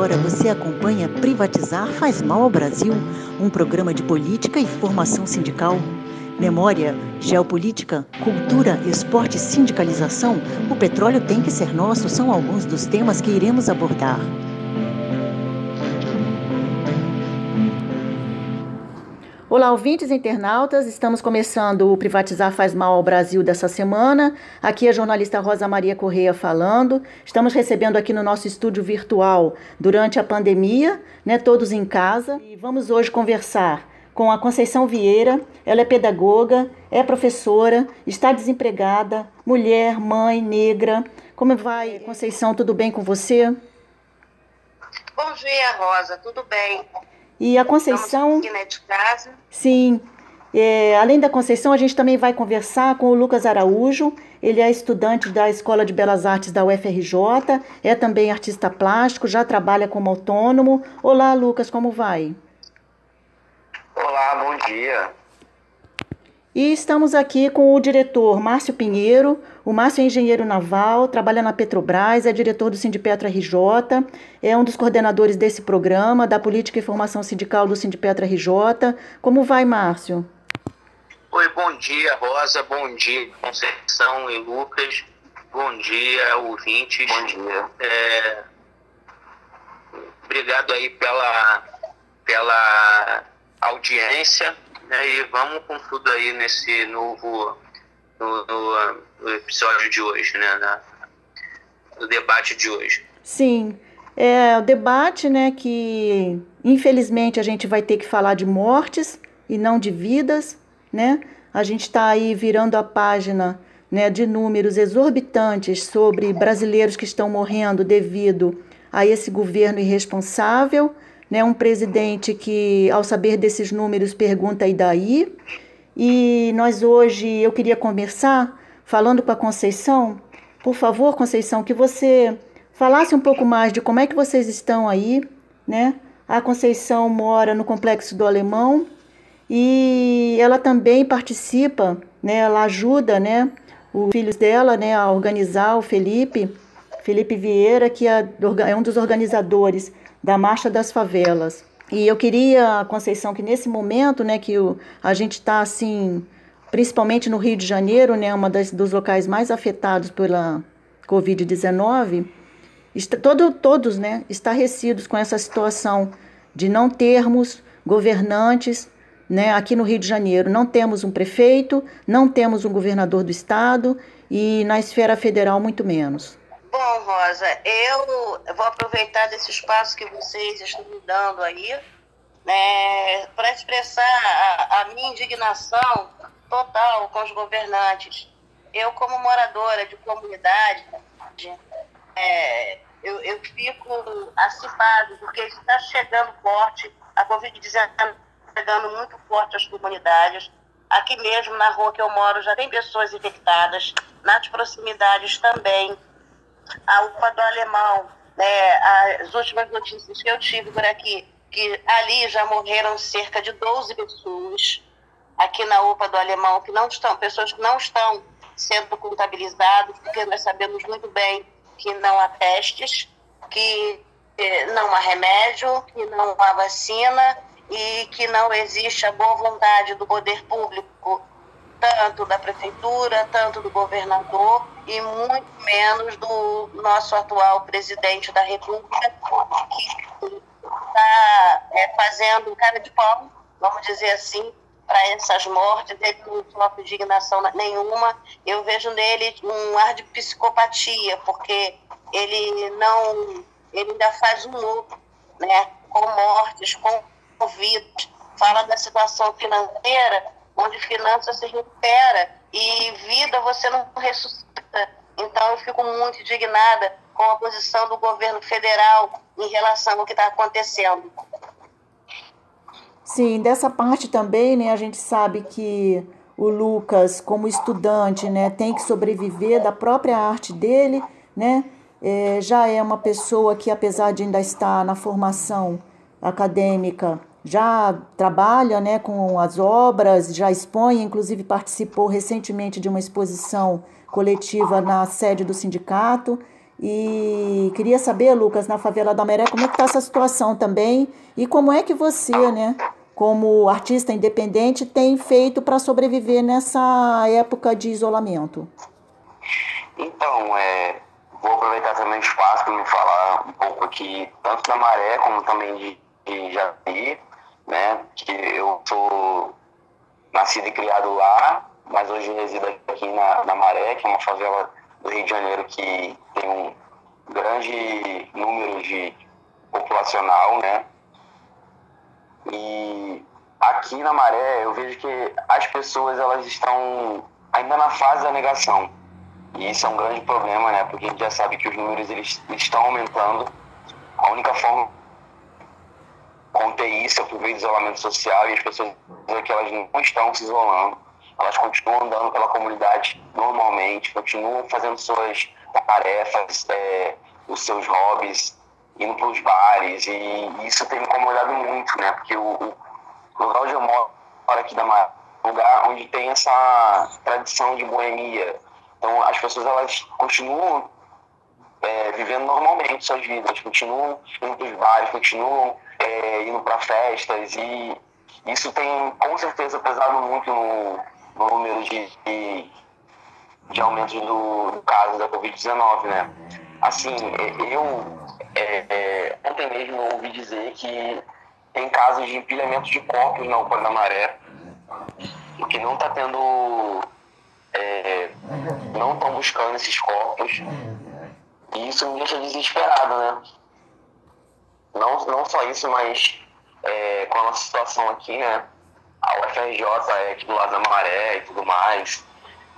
agora você acompanha Privatizar faz mal ao Brasil, um programa de política e formação sindical. Memória, geopolítica, cultura, esporte e sindicalização, o petróleo tem que ser nosso são alguns dos temas que iremos abordar. Olá, ouvintes e internautas. Estamos começando o Privatizar Faz Mal ao Brasil dessa semana. Aqui é a jornalista Rosa Maria Correia falando. Estamos recebendo aqui no nosso estúdio virtual durante a pandemia, né, todos em casa. E vamos hoje conversar com a Conceição Vieira. Ela é pedagoga, é professora, está desempregada, mulher, mãe, negra. Como vai, Conceição? Tudo bem com você? Bom dia, Rosa. Tudo bem? E a Conceição. Aqui, né, de casa. Sim. É, além da Conceição, a gente também vai conversar com o Lucas Araújo. Ele é estudante da Escola de Belas Artes da UFRJ, é também artista plástico, já trabalha como autônomo. Olá, Lucas, como vai? Olá, bom dia. E estamos aqui com o diretor Márcio Pinheiro. O Márcio é engenheiro naval, trabalha na Petrobras, é diretor do Sindipetra RJ, é um dos coordenadores desse programa, da Política e Formação Sindical do Sindipetra RJ. Como vai, Márcio? Oi, bom dia, Rosa, bom dia, Conceição e Lucas. Bom dia, ouvintes. Bom dia. É... Obrigado aí pela, pela audiência né? E vamos com tudo aí nesse novo no, no, no episódio de hoje, né? Na, no debate de hoje. Sim. É o debate, né, que infelizmente a gente vai ter que falar de mortes e não de vidas, né? A gente está aí virando a página né, de números exorbitantes sobre brasileiros que estão morrendo devido a esse governo irresponsável, né, um presidente que, ao saber desses números, pergunta e daí. E nós hoje, eu queria conversar, falando com a Conceição, por favor, Conceição, que você falasse um pouco mais de como é que vocês estão aí, né? A Conceição mora no Complexo do Alemão e ela também participa, né? Ela ajuda, né? Os filhos dela, né? A organizar o Felipe, Felipe Vieira, que é, é um dos organizadores da Marcha das Favelas. E eu queria, Conceição, que nesse momento, né, que o, a gente está assim, principalmente no Rio de Janeiro, né, uma das, dos locais mais afetados pela Covid-19, todo, todos, né, estarrecidos com essa situação de não termos governantes, né, aqui no Rio de Janeiro, não temos um prefeito, não temos um governador do estado e na esfera federal muito menos. Bom, Rosa, eu vou aproveitar desse espaço que vocês estão me dando aí, né, para expressar a, a, minha indignação total com os governantes. Eu, como moradora de comunidade, é, eu, eu fico acifado, porque está chegando forte, a Covid-19 chegando muito forte às comunidades. Aqui mesmo, na rua que eu moro, já tem pessoas infectadas, nas proximidades também a UPA do Alemão, né, as últimas notícias que eu tive por aqui, que ali já morreram cerca de 12 pessoas aqui na UPA do Alemão, que não estão, pessoas que não estão sendo contabilizadas, porque nós sabemos muito bem que não há testes, que eh, não há remédio, que não há vacina e que não existe a boa vontade do poder público tanto da prefeitura, tanto do governador e muito menos do nosso atual presidente da República, que está é, fazendo cara de pau, vamos dizer assim, para essas mortes. Ele não sofre indignação nenhuma. Eu vejo nele um ar de psicopatia, porque ele não, ele ainda faz um lucro, né, com mortes, com vidas. Fala da situação financeira onde finanças se recupera e vida você não ressuscita. Então eu fico muito indignada com a posição do governo federal em relação ao que está acontecendo. Sim, dessa parte também, né, a gente sabe que o Lucas, como estudante, né, tem que sobreviver da própria arte dele, né, é, já é uma pessoa que, apesar de ainda estar na formação acadêmica, já trabalha né, com as obras, já expõe, inclusive participou recentemente de uma exposição coletiva na sede do sindicato. E queria saber, Lucas, na favela da Maré, como é que está essa situação também e como é que você, né, como artista independente, tem feito para sobreviver nessa época de isolamento? Então, é, vou aproveitar também o espaço para me falar um pouco aqui, tanto da Maré como também de, de né, que eu sou nascido e criado lá, mas hoje resido aqui na, na Maré, que é uma favela do Rio de Janeiro que tem um grande número de populacional, né? E aqui na Maré eu vejo que as pessoas elas estão ainda na fase da negação. E isso é um grande problema, né? Porque a gente já sabe que os números eles, estão aumentando. A única forma conter isso por meio do isolamento social e as pessoas que elas não estão se isolando elas continuam andando pela comunidade normalmente, continuam fazendo suas tarefas, é, os seus hobbies, indo para os bares, e isso tem me incomodado muito, né? Porque o, o lugar onde eu moro aqui da Mar, é lugar onde tem essa tradição de boemia. Então as pessoas elas continuam é, vivendo normalmente suas vidas, continuam indo para os bares, continuam é, indo para festas e isso tem com certeza pesado muito no, no número de, de, de aumento do, do caso da Covid-19, né? Assim, é, eu é, é, ontem mesmo ouvi dizer que tem casos de empilhamento de corpos na UPA da Maré, porque não está tendo. É, não estão buscando esses corpos. E isso me deixa desesperado, né? Não, não só isso, mas é, com a nossa situação aqui, né? a UFRJ é aqui do lado da maré e tudo mais.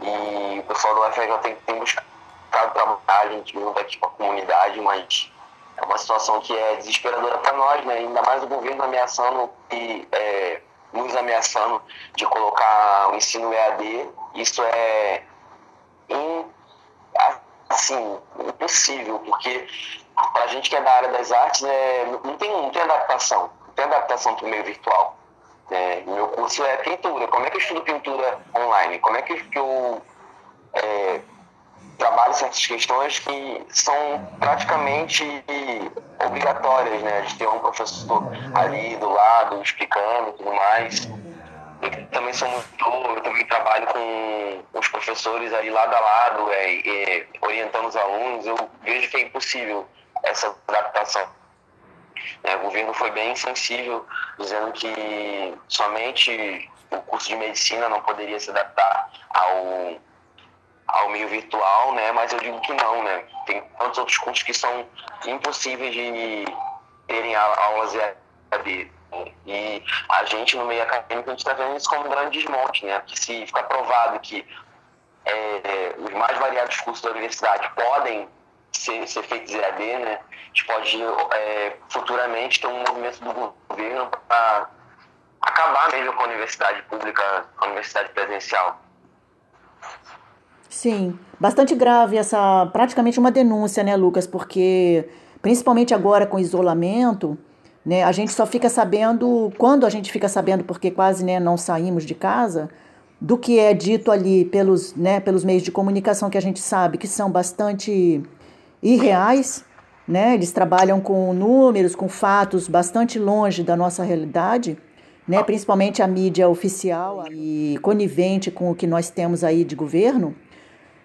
E o pessoal do UFRJ tem, tem buscado trabalhar, a gente junto aqui com a comunidade, mas é uma situação que é desesperadora para nós, né? Ainda mais o governo ameaçando e é, nos ameaçando de colocar o ensino EAD. Isso é assim, impossível, porque para a gente que é da área das artes, é, não, tem, não tem adaptação, não tem adaptação para o meio virtual. É, meu curso é pintura. Como é que eu estudo pintura online? Como é que eu é, trabalho certas questões que são praticamente obrigatórias, né? De ter um professor ali do lado explicando e tudo mais. Também sou monitor, eu também trabalho com os professores ali lado a lado, é, é, orientando os alunos. Eu vejo que é impossível essa adaptação. É, o governo foi bem sensível, dizendo que somente o curso de medicina não poderia se adaptar ao, ao meio virtual, né? mas eu digo que não. Né? Tem tantos outros cursos que são impossíveis de terem aulas EAD. E a gente, no meio acadêmico, a gente está vendo isso como um grande desmonte, né? que se ficar provado que é, os mais variados cursos da universidade podem ser, ser feitos EAD, né? A gente pode é, futuramente ter um movimento do governo para acabar mesmo com a universidade pública, a universidade presencial. Sim, bastante grave essa, praticamente uma denúncia, né, Lucas? Porque principalmente agora com isolamento, né, a gente só fica sabendo quando a gente fica sabendo, porque quase né, não saímos de casa, do que é dito ali pelos, né, pelos meios de comunicação que a gente sabe que são bastante irreais, né? Eles trabalham com números, com fatos bastante longe da nossa realidade, né? Principalmente a mídia oficial e conivente com o que nós temos aí de governo.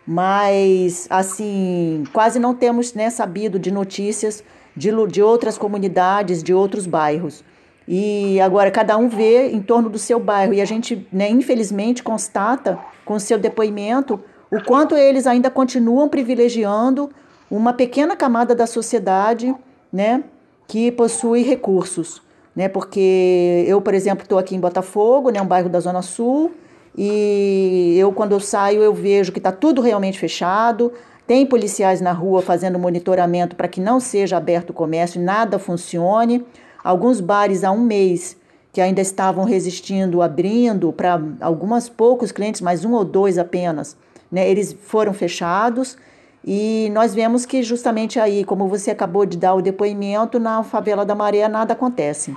Mas, assim, quase não temos né, sabido de notícias de, de outras comunidades, de outros bairros. E agora cada um vê em torno do seu bairro e a gente, né, infelizmente, constata com seu depoimento o quanto eles ainda continuam privilegiando uma pequena camada da sociedade, né, que possui recursos, né, porque eu, por exemplo, estou aqui em Botafogo, né, um bairro da Zona Sul, e eu quando eu saio eu vejo que está tudo realmente fechado, tem policiais na rua fazendo monitoramento para que não seja aberto o comércio, nada funcione. Alguns bares há um mês que ainda estavam resistindo, abrindo para alguns poucos clientes, mas um ou dois apenas, né, eles foram fechados. E nós vemos que justamente aí, como você acabou de dar o depoimento, na favela da Maré nada acontece.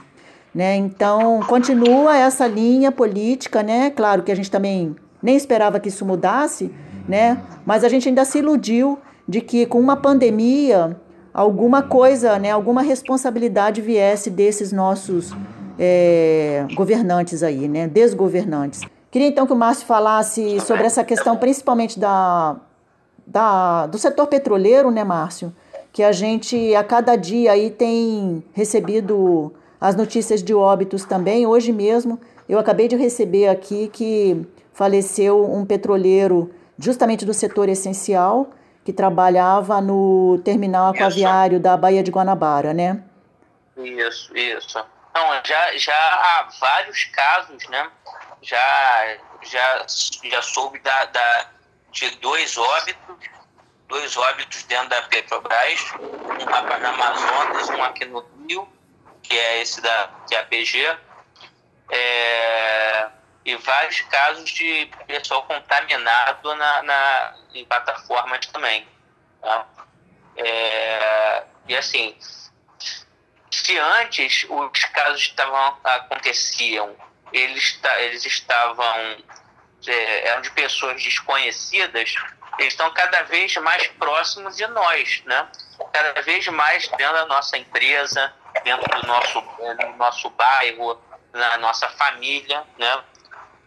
Né? Então, continua essa linha política, né? Claro que a gente também nem esperava que isso mudasse, né? Mas a gente ainda se iludiu de que com uma pandemia alguma coisa, né, alguma responsabilidade viesse desses nossos é, governantes aí, né, desgovernantes. Queria então que o Márcio falasse sobre essa questão, principalmente da, da, do setor petroleiro, né, Márcio? Que a gente a cada dia aí tem recebido as notícias de óbitos também. Hoje mesmo eu acabei de receber aqui que faleceu um petroleiro justamente do setor essencial que trabalhava no terminal aquaviário isso. da Baía de Guanabara, né? Isso, isso. Não, já, já há vários casos, né? Já, já, já soube da, da, de dois óbitos, dois óbitos dentro da Petrobras, um rapaz na Amazonas, um aqui no Rio, que é esse da que é a PG, é, e vários casos de pessoal contaminado na, na, em plataformas também. Tá? É, e assim, se antes os casos estavam, aconteciam, eles, eles estavam é, eram de pessoas desconhecidas, eles estão cada vez mais próximos de nós, né? Cada vez mais dentro da nossa empresa, dentro do nosso, do nosso bairro, na nossa família, né?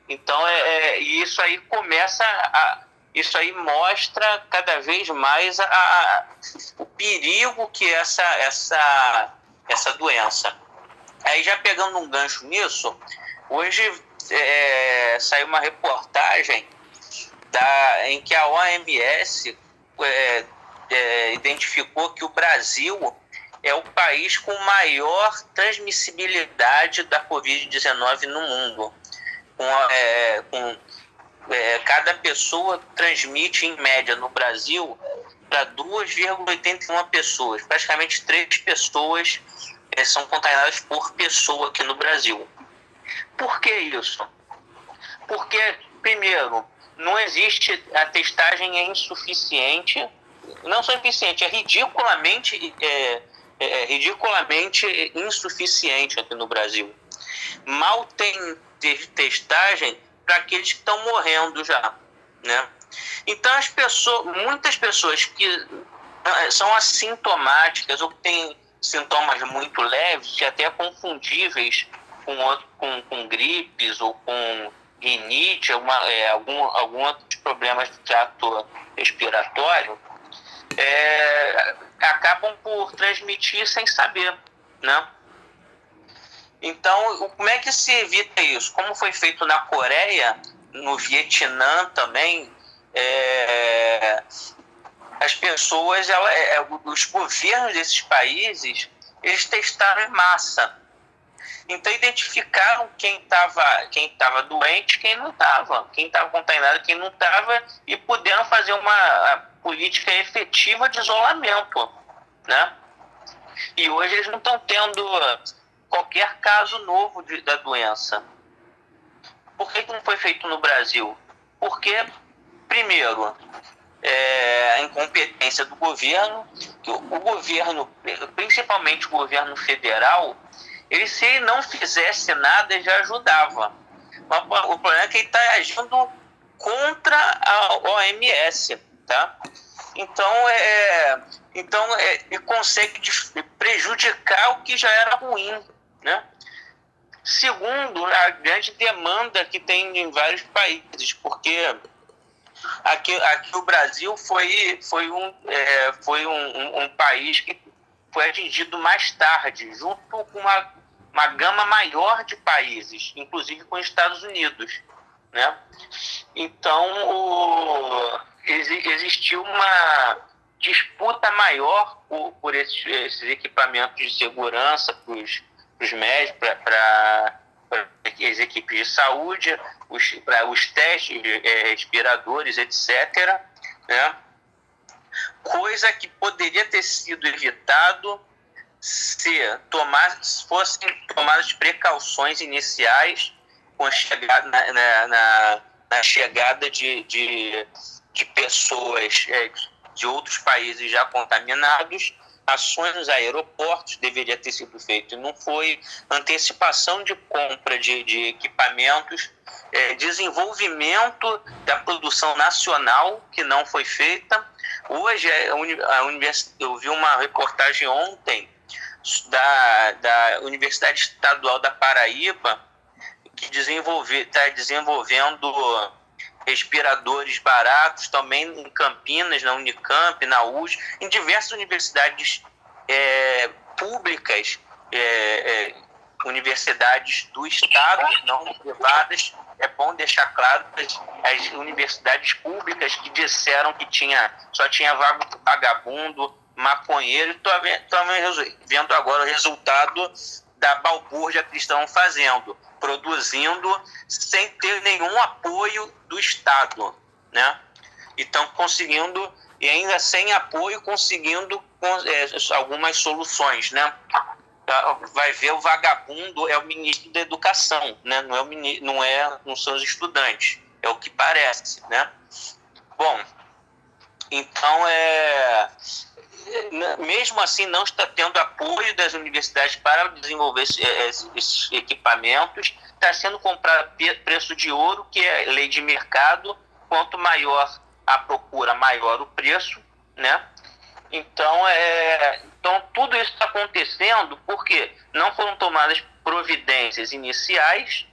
Então, é, é, isso aí começa a. Isso aí mostra cada vez mais a, a, o perigo que essa, essa, essa doença. Aí, já pegando um gancho nisso, hoje é, saiu uma reportagem da, em que a OMS é, é, identificou que o Brasil é o país com maior transmissibilidade da Covid-19 no mundo com, é, com é, cada pessoa transmite em média no Brasil para 2,81 pessoas, praticamente três pessoas é, são contaminadas por pessoa aqui no Brasil. Por que isso? Porque, primeiro, não existe, a testagem é insuficiente, não só insuficiente, é ridiculamente, é, é, ridiculamente insuficiente aqui no Brasil. Mal tem de testagem para aqueles que estão morrendo já, né? Então as pessoas, muitas pessoas que eh, são assintomáticas ou que têm sintomas muito leves, e até confundíveis com, com, com gripes ou com rinite, uma, é, algum, algum outros problemas do trato respiratório, é, acabam por transmitir sem saber, né? Então, como é que se evita isso? Como foi feito na Coreia, no Vietnã também, é, as pessoas, ela, é, os governos desses países, eles testaram em massa. Então identificaram quem estava quem tava doente, quem não estava, quem estava contaminado, quem não estava, e puderam fazer uma política efetiva de isolamento, né? E hoje eles não estão tendo qualquer caso novo de, da doença. Por que, que não foi feito no Brasil? Porque, primeiro, é, a incompetência do governo, que o, o, governo, principalmente o governo federal, ele se ele não fizesse nada, já ajudava. Mas o problema é que ele está agindo contra a OMS, tá? Então, é, então é, ele consegue prejudicar o que já era ruim. Né? Segundo, a grande demanda que tem em vários países, porque aqui, aqui o Brasil foi, foi, um, é, foi um, um, um, país que foi atingido mais tarde, junto com uma, uma gama maior de países, inclusive com os Estados Unidos. Né? Então, o, existiu uma disputa maior por, por esses, esses equipamentos de segurança para os os médicos, para as equipes de saúde, para os testes é, respiradores, etc. Né? Coisa que poderia ter sido evitado se tomar, fossem tomadas precauções iniciais com a chegada, na, na, na, na chegada de, de, de pessoas é, de outros países já contaminados ações nos aeroportos deveria ter sido feito. E não foi, antecipação de compra de, de equipamentos, é, desenvolvimento da produção nacional que não foi feita, Hoje, a univers... eu vi uma reportagem ontem da, da Universidade Estadual da Paraíba, que está desenvolvendo respiradores baratos também em Campinas, na Unicamp, na USP, em diversas universidades é, públicas, é, é, universidades do Estado, não privadas. É bom deixar claro as, as universidades públicas que disseram que tinha, só tinha vagabundo, maconheiro, estou vendo agora o resultado da balbúrdia que estão fazendo, produzindo sem ter nenhum apoio do Estado, né? E estão conseguindo, e ainda sem apoio, conseguindo é, algumas soluções, né? Tá, vai ver o vagabundo é o ministro da educação, né? Não é o ministro, não é, não são os estudantes, é o que parece, né? Bom, então é mesmo assim não está tendo apoio das universidades para desenvolver esses equipamentos, está sendo comprado preço de ouro, que é lei de mercado, quanto maior a procura, maior o preço, né? Então, é, então tudo isso está acontecendo porque não foram tomadas providências iniciais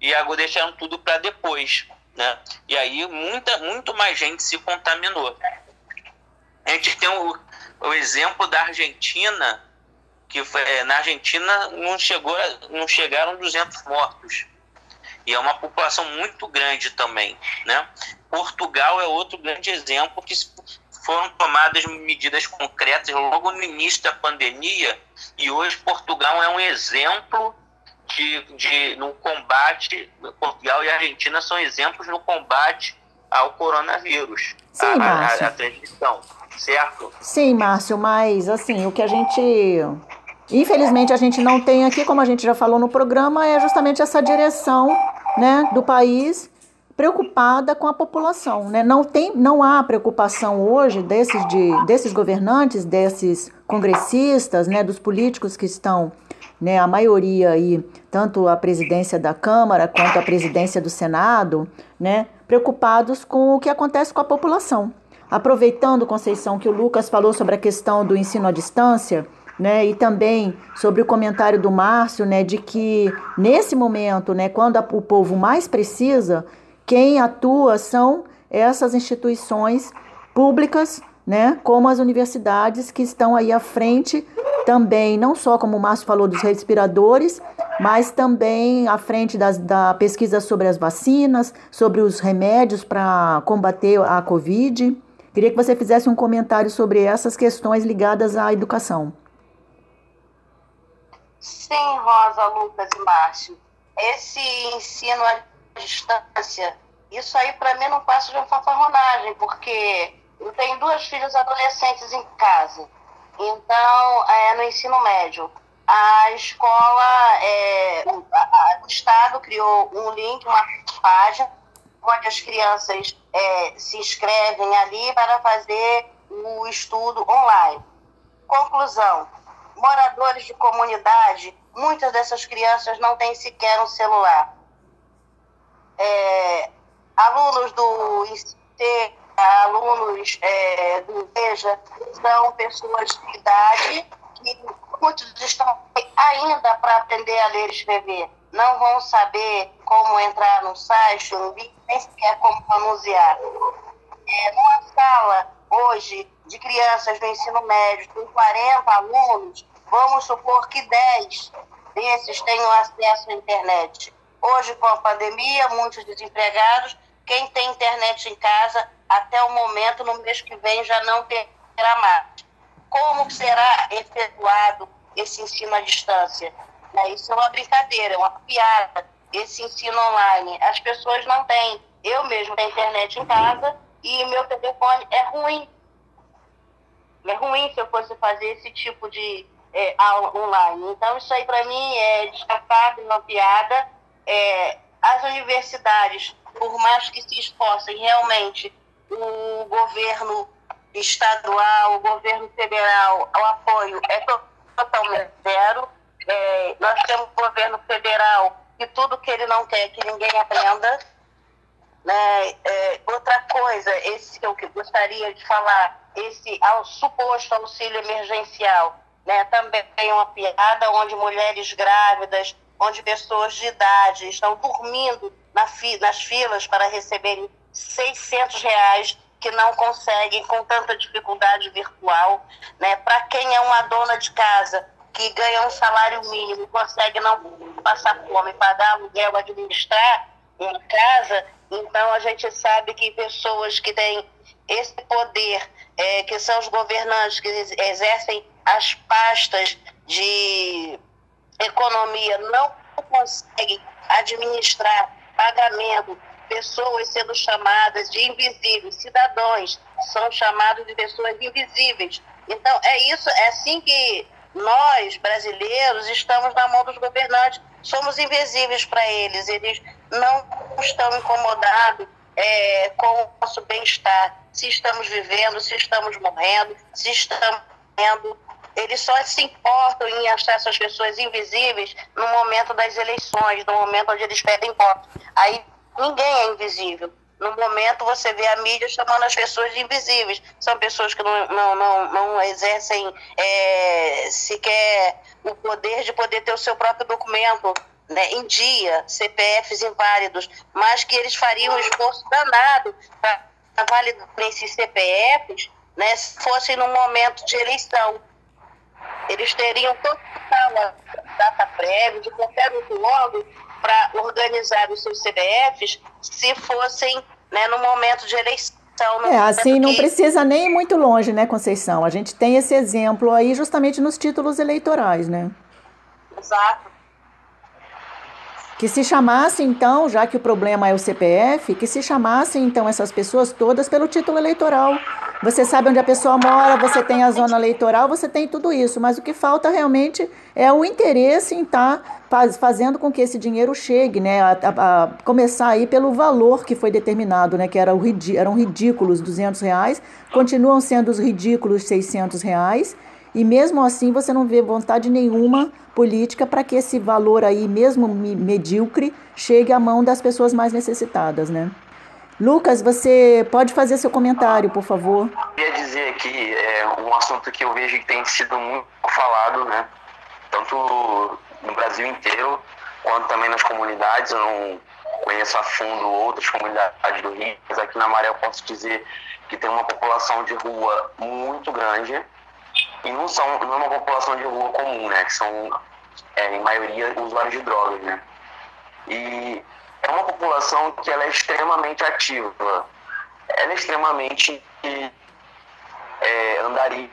e agora deixaram tudo para depois, né? E aí muita, muito mais gente se contaminou. A gente tem o, o exemplo da Argentina, que foi, é, na Argentina não, chegou, não chegaram 200 mortos. E é uma população muito grande também. Né? Portugal é outro grande exemplo que foram tomadas medidas concretas logo no início da pandemia e hoje Portugal é um exemplo de, de no combate, Portugal e Argentina são exemplos no combate ao coronavírus, Sim, a, a, a, a transmissão certo? Sim, Márcio, mas assim, o que a gente. Infelizmente a gente não tem aqui, como a gente já falou no programa, é justamente essa direção né, do país preocupada com a população. Né? Não, tem, não há preocupação hoje desses, de, desses governantes, desses congressistas, né, dos políticos que estão, né, a maioria aí, tanto a presidência da Câmara quanto a presidência do Senado, né, preocupados com o que acontece com a população. Aproveitando, Conceição, que o Lucas falou sobre a questão do ensino à distância, né, e também sobre o comentário do Márcio, né, de que nesse momento, né, quando a, o povo mais precisa, quem atua são essas instituições públicas, né, como as universidades que estão aí à frente também, não só como o Márcio falou dos respiradores, mas também à frente das, da pesquisa sobre as vacinas, sobre os remédios para combater a Covid. Queria que você fizesse um comentário sobre essas questões ligadas à educação. Sim, Rosa, Lucas e Márcio. Esse ensino à distância, isso aí para mim não passa de uma fanfarronagem, porque eu tenho duas filhas adolescentes em casa. Então, é, no ensino médio, a escola, é, o, a, o Estado criou um link, uma página onde as crianças é, se inscrevem ali para fazer o estudo online. Conclusão: moradores de comunidade, muitas dessas crianças não têm sequer um celular. É, alunos do ICT, alunos é, do VEJA, são pessoas de idade que muitos estão ainda para aprender a ler e escrever não vão saber como entrar no site, no vídeo, nem sequer como manusear. É, numa sala hoje de crianças do ensino médio, com 40 alunos, vamos supor que 10 desses tenham acesso à internet. Hoje, com a pandemia, muitos desempregados, quem tem internet em casa, até o momento, no mês que vem, já não terá mais. Como será efetuado esse ensino à distância? Né? Isso é uma brincadeira, é uma piada, esse ensino online. As pessoas não têm. Eu mesmo tenho internet em casa e meu telefone é ruim. É ruim se eu fosse fazer esse tipo de é, aula online. Então, isso aí para mim é destacado, uma piada. É, as universidades, por mais que se esforcem realmente, o governo estadual, o governo federal, o apoio é totalmente zero é, nós temos um governo federal tudo que ele não quer que ninguém aprenda. Né? É, outra coisa, esse que eu gostaria de falar, esse ao suposto auxílio emergencial, né? também tem uma piada onde mulheres grávidas, onde pessoas de idade estão dormindo na fi, nas filas para receberem 600 reais que não conseguem com tanta dificuldade virtual, né? Para quem é uma dona de casa que ganha um salário mínimo, consegue não passar fome, pagar aluguel, administrar uma casa, então a gente sabe que pessoas que têm esse poder, é, que são os governantes que exercem as pastas de economia, não conseguem administrar pagamento, pessoas sendo chamadas de invisíveis, cidadãos são chamados de pessoas invisíveis. Então, é isso, é assim que nós, brasileiros, estamos na mão dos governantes, somos invisíveis para eles, eles não estão incomodados é, com o nosso bem-estar, se estamos vivendo, se estamos morrendo, se estamos morrendo. Eles só se importam em achar essas pessoas invisíveis no momento das eleições, no momento onde eles pedem voto. Aí ninguém é invisível. No momento você vê a mídia chamando as pessoas de invisíveis. São pessoas que não, não, não, não exercem é, sequer o poder de poder ter o seu próprio documento né, em dia, CPFs inválidos, mas que eles fariam um esforço danado para validar esses CPFs né, se fossem no momento de eleição. Eles teriam total data prévia de qualquer outro órgão para organizar os seus CPFs se fossem né, no momento de eleição. É, assim não precisa nem ir muito longe, né, Conceição? A gente tem esse exemplo aí justamente nos títulos eleitorais, né? Exato. Que se chamasse então, já que o problema é o CPF, que se chamasse então essas pessoas todas pelo título eleitoral. Você sabe onde a pessoa mora, você tem a zona eleitoral, você tem tudo isso, mas o que falta realmente é o interesse em estar tá fazendo com que esse dinheiro chegue, né? A, a, a começar aí pelo valor que foi determinado, né? Que era o, eram ridículos 200 reais, continuam sendo os ridículos 600 reais e mesmo assim você não vê vontade nenhuma política para que esse valor aí, mesmo medíocre, chegue à mão das pessoas mais necessitadas, né? Lucas, você pode fazer seu comentário, por favor? Eu queria dizer aqui é, um assunto que eu vejo que tem sido muito falado, né? Tanto no Brasil inteiro, quanto também nas comunidades. Eu não conheço a fundo outras comunidades do Rio, mas aqui na Maré eu posso dizer que tem uma população de rua muito grande, e não são não é uma população de rua comum, né? Que são, é, em maioria, usuários de drogas, né? E é uma população que ela é extremamente ativa. Ela é extremamente é, andaria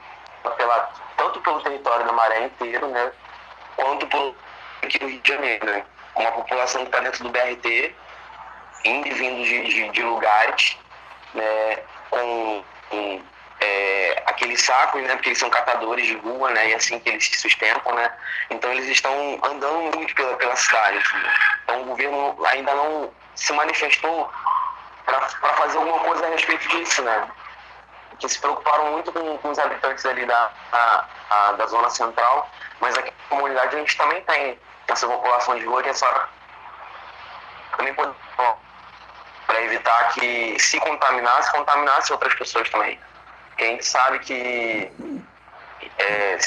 pela, tanto pelo território da Maré inteiro, né? Quanto pelo aqui do Rio de Janeiro, né? Uma população que está dentro do BRT, indo e vindo de, de, de lugares, né? Com, com aqueles sacos, né? Porque eles são catadores de rua, né? E é assim que eles se sustentam, né? Então eles estão andando muito pela, pela cidade. Assim. Então o governo ainda não se manifestou para fazer alguma coisa a respeito disso, né? Que se preocuparam muito com, com os habitantes ali da, a, a, da zona central, mas aqui na comunidade a gente também tem essa população de rua que é só também pode para evitar que se contaminasse, contaminasse outras pessoas também. Porque a gente sabe que, é,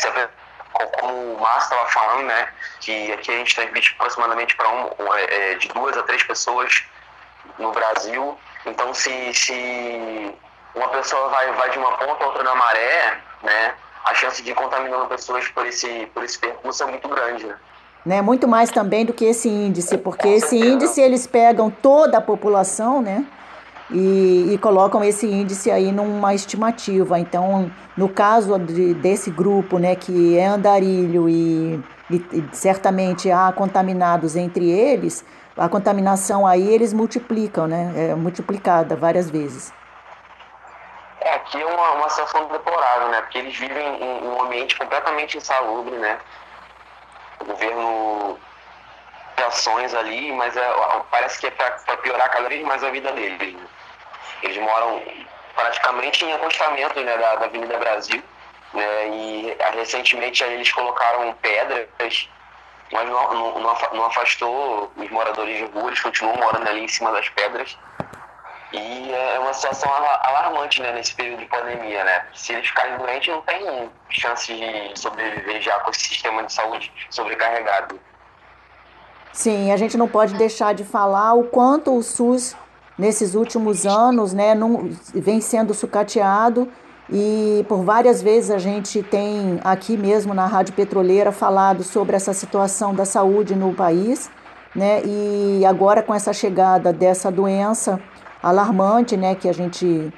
como o Márcio estava falando, né, que aqui a gente transmite aproximadamente para um, é, de duas a três pessoas no Brasil. Então, se, se uma pessoa vai, vai de uma ponta a outra na maré, né, a chance de ir contaminando pessoas por esse, por esse percurso é muito grande. Né? né? Muito mais também do que esse índice, porque esse índice eles pegam toda a população, né? E, e, colocam esse índice aí numa estimativa. Então, no caso de, desse grupo, né, que é andarilho e, e, e, certamente há contaminados entre eles, a contaminação aí eles multiplicam, né, é multiplicada várias vezes. É, aqui é uma, uma situação deplorável, né, porque eles vivem em um ambiente completamente insalubre, né, o governo ações ali, mas é, parece que é para piorar cada vez mais a vida deles. Eles moram praticamente em acostamento né, da, da Avenida Brasil. Né, e recentemente eles colocaram pedras, mas não, não, não afastou os moradores de rua, eles continuam morando ali em cima das pedras. E é uma situação alarmante, né, nesse período de pandemia, né? Se eles ficarem doentes, não tem chance de sobreviver já com esse sistema de saúde sobrecarregado. Sim, a gente não pode deixar de falar o quanto o SUS, nesses últimos anos, né, não, vem sendo sucateado e por várias vezes a gente tem aqui mesmo na Rádio Petroleira falado sobre essa situação da saúde no país, né? E agora com essa chegada dessa doença alarmante, né, que a gente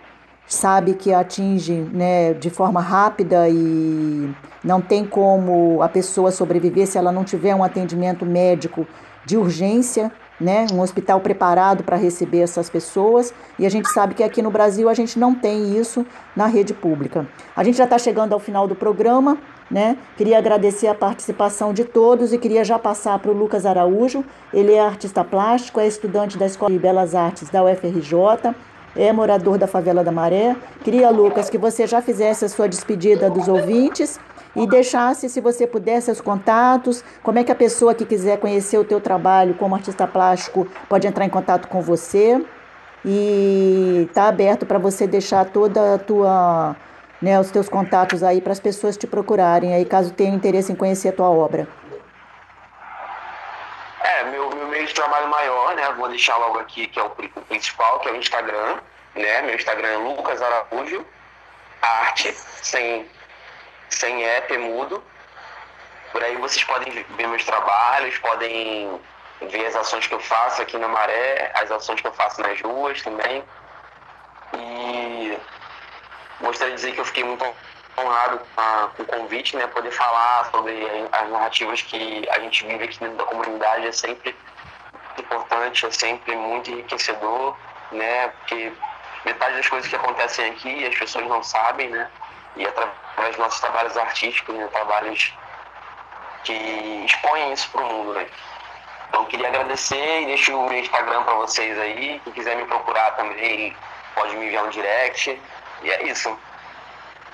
sabe que atinge, né, de forma rápida e não tem como a pessoa sobreviver se ela não tiver um atendimento médico de urgência, né, um hospital preparado para receber essas pessoas. E a gente sabe que aqui no Brasil a gente não tem isso na rede pública. A gente já está chegando ao final do programa. Né? Queria agradecer a participação de todos e queria já passar para o Lucas Araújo. Ele é artista plástico, é estudante da Escola de Belas Artes da UFRJ, é morador da Favela da Maré. Queria, Lucas, que você já fizesse a sua despedida dos ouvintes e deixasse, se você puder, seus contatos, como é que a pessoa que quiser conhecer o teu trabalho como artista plástico pode entrar em contato com você. E está aberto para você deixar toda a tua, né, os teus contatos aí para as pessoas te procurarem aí, caso tenham interesse em conhecer a tua obra. É, meu, meu de trabalho maior, né? Vou deixar logo aqui, que é o, o principal, que é o Instagram, né? Meu Instagram é Lucas Araújo, arte, sem sem app, mudo. Por aí vocês podem ver meus trabalhos, podem ver as ações que eu faço aqui na Maré, as ações que eu faço nas ruas também. E gostaria de dizer que eu fiquei muito honrado com o convite, né? Poder falar sobre as narrativas que a gente vive aqui dentro da comunidade é sempre importante, é sempre muito enriquecedor, né? Porque metade das coisas que acontecem aqui as pessoas não sabem, né? E através dos nossos trabalhos artísticos, né, trabalhos que expõem isso para o mundo. Né? Então, queria agradecer e deixo o meu Instagram para vocês aí. Quem quiser me procurar também pode me enviar um direct. E é isso.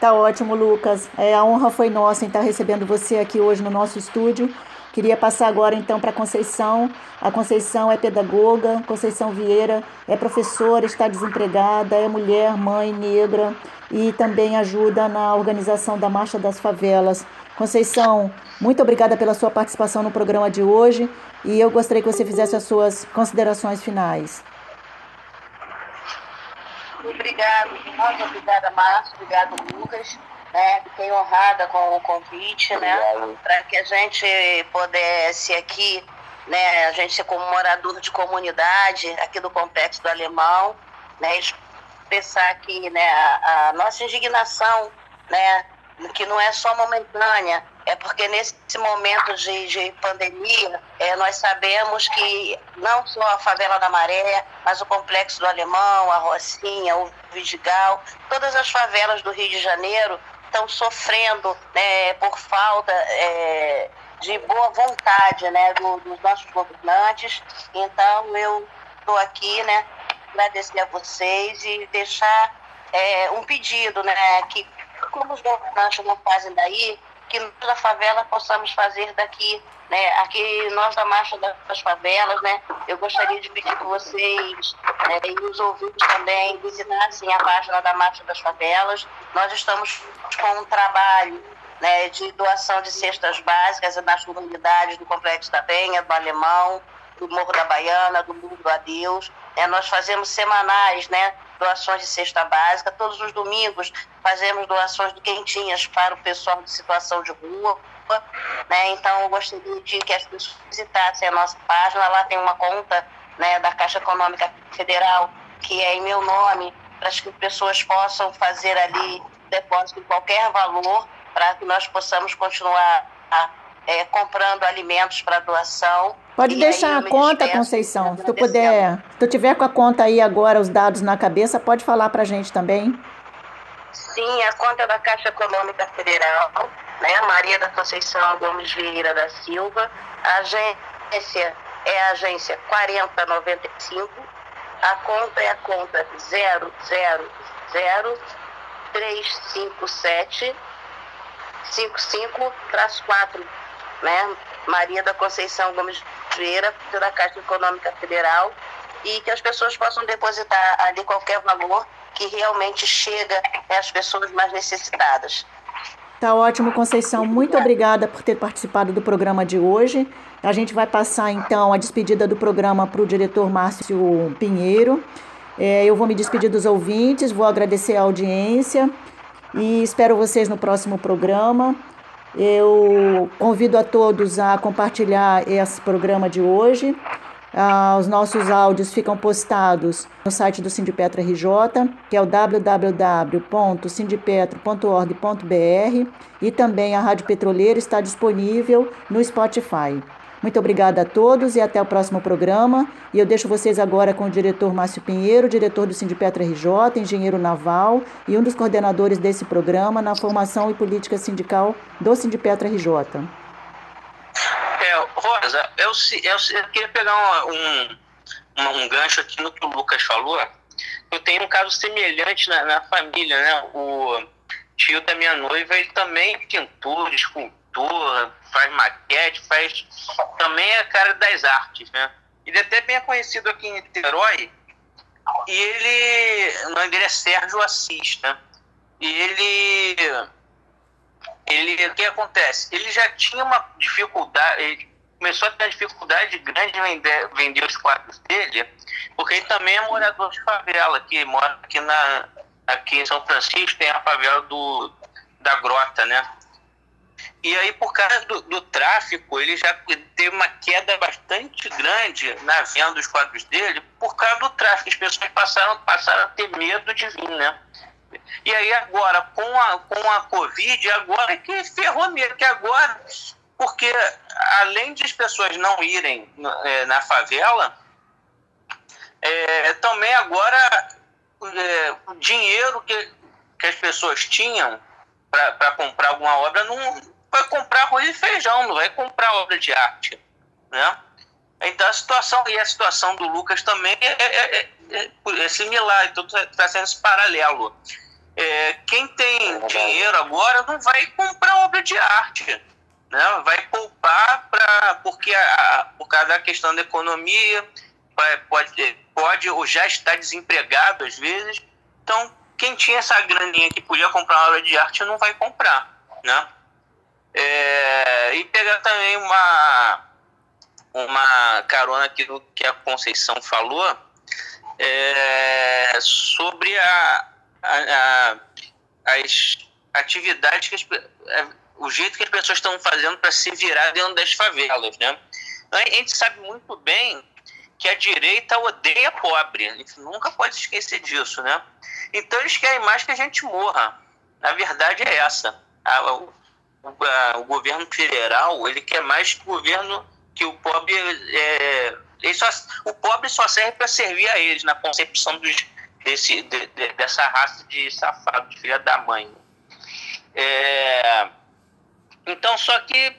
Tá ótimo, Lucas. É, a honra foi nossa em estar recebendo você aqui hoje no nosso estúdio. Queria passar agora então para Conceição. A Conceição é pedagoga, Conceição Vieira é professora, está desempregada, é mulher, mãe, negra e também ajuda na organização da Marcha das Favelas. Conceição, muito obrigada pela sua participação no programa de hoje e eu gostaria que você fizesse as suas considerações finais. Obrigado, muito obrigada, Márcio, obrigado, Lucas né? Fiquei honrada com o convite, né? Para que a gente pudesse aqui, né? A gente ser como morador de comunidade aqui do Complexo do Alemão, né? Expressar aqui, né? A, a nossa indignação, né? Que não é só momentânea, é porque nesse momento de, de pandemia, é, nós sabemos que não só a favela da Maré, mas o Complexo do Alemão, a Rocinha, o Vidigal, todas as favelas do Rio de Janeiro estão sofrendo né, por falta é, de boa vontade né, do, dos nossos governantes. Então, eu estou aqui, né, agradecer a vocês e deixar é, um pedido, né, que como os governantes não fazem daí, que nós da favela possamos fazer daqui, né? Aqui nós da Marcha das Favelas, né? Eu gostaria de pedir que vocês né, e os ouvintes também visitassem a página da Marcha das Favelas. Nós estamos com um trabalho né, de doação de cestas básicas nas comunidades do Complexo da Penha, do Alemão, do Morro da Baiana, do Mundo do Adeus. É, nós fazemos semanais, né? doações de cesta básica. Todos os domingos fazemos doações de quentinhas para o pessoal de situação de rua. Né? Então, eu gostaria de que as pessoas visitassem a nossa página. Lá tem uma conta né, da Caixa Econômica Federal, que é em meu nome, para que as pessoas possam fazer ali depósito de qualquer valor, para que nós possamos continuar a, é, comprando alimentos para doação. Pode deixar a conta, Conceição. Se tu puder, se tu tiver com a conta aí agora, os dados na cabeça, pode falar para a gente também. Sim, a conta da Caixa Econômica Federal, né? Maria da Conceição Gomes Vieira da Silva. A agência é a agência 4095. A conta é a conta 000 357 55 4, né? Maria da Conceição Gomes Vieira, da Caixa Econômica Federal. e que as pessoas possam depositar ali qualquer valor que realmente chega às pessoas mais necessitadas. Tá ótimo, Conceição. Muito obrigada por ter participado do programa de hoje. A gente vai passar então a despedida do programa para o diretor Márcio Pinheiro. É, eu vou me despedir dos ouvintes, vou agradecer a audiência e espero vocês no próximo programa. Eu convido a todos a compartilhar esse programa de hoje. Ah, os nossos áudios ficam postados no site do Sindipetra RJ, que é o www.sindipetro.org.br e também a Rádio Petroleira está disponível no Spotify. Muito obrigada a todos e até o próximo programa. E eu deixo vocês agora com o diretor Márcio Pinheiro, diretor do Sindipetra RJ, engenheiro naval e um dos coordenadores desse programa na formação e política sindical do Sindipetra RJ. É, Rosa, eu, eu, eu queria pegar um, um, um, gancho aqui no que o Lucas falou. Eu tenho um caso semelhante na, na família, né? O tio da minha noiva, ele também é pintor, escultor, faz maquete, faz também é cara das artes, né? Ele é até bem conhecido aqui em Niterói. E ele, o nome dele é Sérgio Assis, né? E ele ele, o que acontece? Ele já tinha uma dificuldade, ele começou a ter uma dificuldade grande em vender, vender os quadros dele, porque ele também é morador de favela, que mora aqui, na, aqui em São Francisco, tem a favela do, da Grota, né? E aí, por causa do, do tráfico, ele já teve uma queda bastante grande na venda dos quadros dele, por causa do tráfico. As pessoas passaram, passaram a ter medo de vir, né? E aí agora, com a, com a Covid, agora é que ferrou mesmo, que agora, porque além de as pessoas não irem é, na favela, é, também agora é, o dinheiro que, que as pessoas tinham para comprar alguma obra não vai comprar arroz e feijão, não vai comprar obra de arte, né? Então a situação e a situação do Lucas também é, é, é, é, é similar, então está tá sendo esse paralelo. É, quem tem é dinheiro agora não vai comprar obra de arte, né? vai poupar para porque a, por causa da questão da economia pode pode ou já está desempregado às vezes, então quem tinha essa graninha que podia comprar uma obra de arte não vai comprar, né? É, e pegar também uma uma carona aqui do que a Conceição falou é, sobre a, a, a, as atividades que as, é, o jeito que as pessoas estão fazendo para se virar dentro das favelas, né? A gente sabe muito bem que a direita odeia pobre, a gente nunca pode esquecer disso, né? Então eles querem mais que a gente morra. A verdade é essa. A, o, a, o governo federal ele quer mais que o governo que o pobre é, só, o pobre só serve para servir a eles na concepção dos, desse, de, de, dessa raça de safado, de filha da mãe. É, então, só que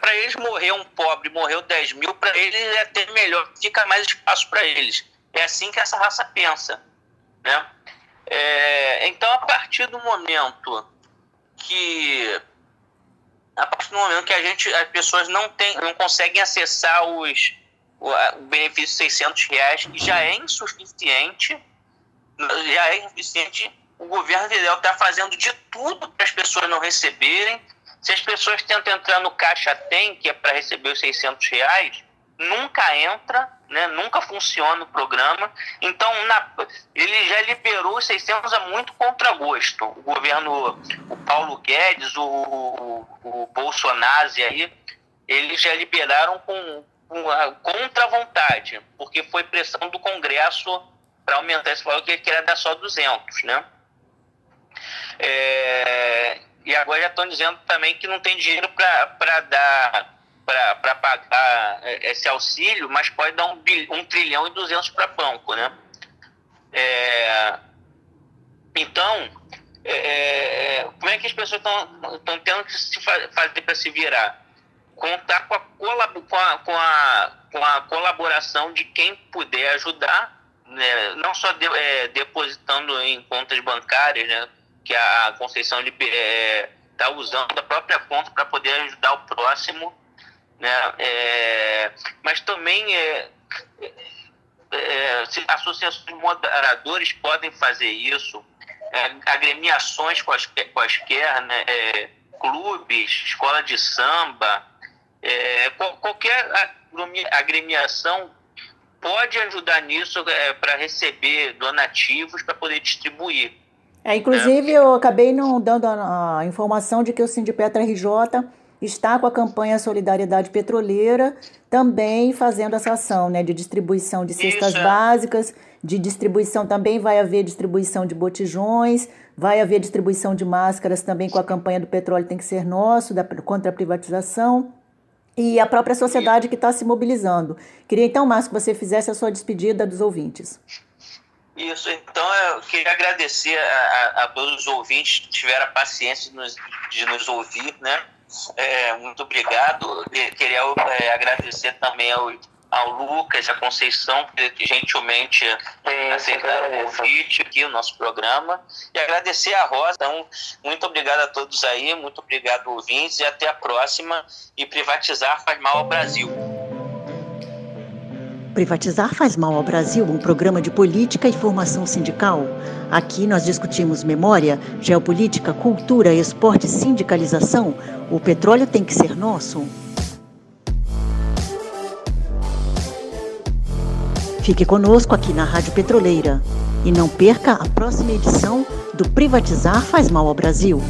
para eles morrer um pobre, morreu 10 mil, para eles é ter melhor, fica mais espaço para eles. É assim que essa raça pensa. Né? É, então, a partir do momento que a partir do momento que a gente, as pessoas não, tem, não conseguem acessar os, o, o benefício de 600 reais, que já é insuficiente, já é insuficiente. O governo federal está fazendo de tudo para as pessoas não receberem. Se as pessoas tentam entrar no Caixa Tem, que é para receber os 600 reais, nunca entra, né? nunca funciona o programa. Então, na, ele já liberou os 600 a muito contragosto. O governo, o Paulo Guedes, o, o, o Bolsonaro aí, eles já liberaram com, com contra vontade, porque foi pressão do Congresso para aumentar esse valor, que ele queria dar só 200, né? É, e agora já estão dizendo também que não tem dinheiro para dar para pagar é, esse auxílio, mas pode dar um, um trilhão e duzentos para banco, né? É, então, é, é, como é que as pessoas estão tendo que se fazer para se virar? Contar com a, com, a, com, a, com a colaboração de quem puder ajudar, né? não só de, é, depositando em contas bancárias, né? Que a Conceição está é, usando a própria conta para poder ajudar o próximo, né? É, mas também é, é, associações de moderadores podem fazer isso, é, agremiações quaisquer, quaisquer né, é, clubes, escola de samba, é, qualquer agremiação pode ajudar nisso é, para receber donativos para poder distribuir. É, inclusive, eu acabei não dando a, a informação de que o Sindipetra RJ está com a campanha Solidariedade Petroleira também fazendo essa ação né, de distribuição de cestas Isso. Básicas, de distribuição também vai haver distribuição de botijões, vai haver distribuição de máscaras também com a campanha do petróleo tem que ser nosso, da, contra a privatização. E a própria sociedade que está se mobilizando. Queria então, Márcio, que você fizesse a sua despedida dos ouvintes. Isso, então eu queria agradecer a, a, todos os ouvintes que tiveram a paciência de nos, de nos ouvir, né? É, muito obrigado. Queria é, agradecer também ao, ao Lucas, a Conceição, que gentilmente é, aceitaram o convite aqui, o nosso programa. E agradecer a Rosa. Então, muito obrigado a todos aí, muito obrigado, ouvintes, e até a próxima. E privatizar faz mal ao Brasil. Privatizar faz mal ao Brasil, um programa de política e formação sindical. Aqui nós discutimos memória, geopolítica, cultura, esporte, sindicalização. O petróleo tem que ser nosso. Fique conosco aqui na Rádio Petroleira e não perca a próxima edição do Privatizar faz mal ao Brasil.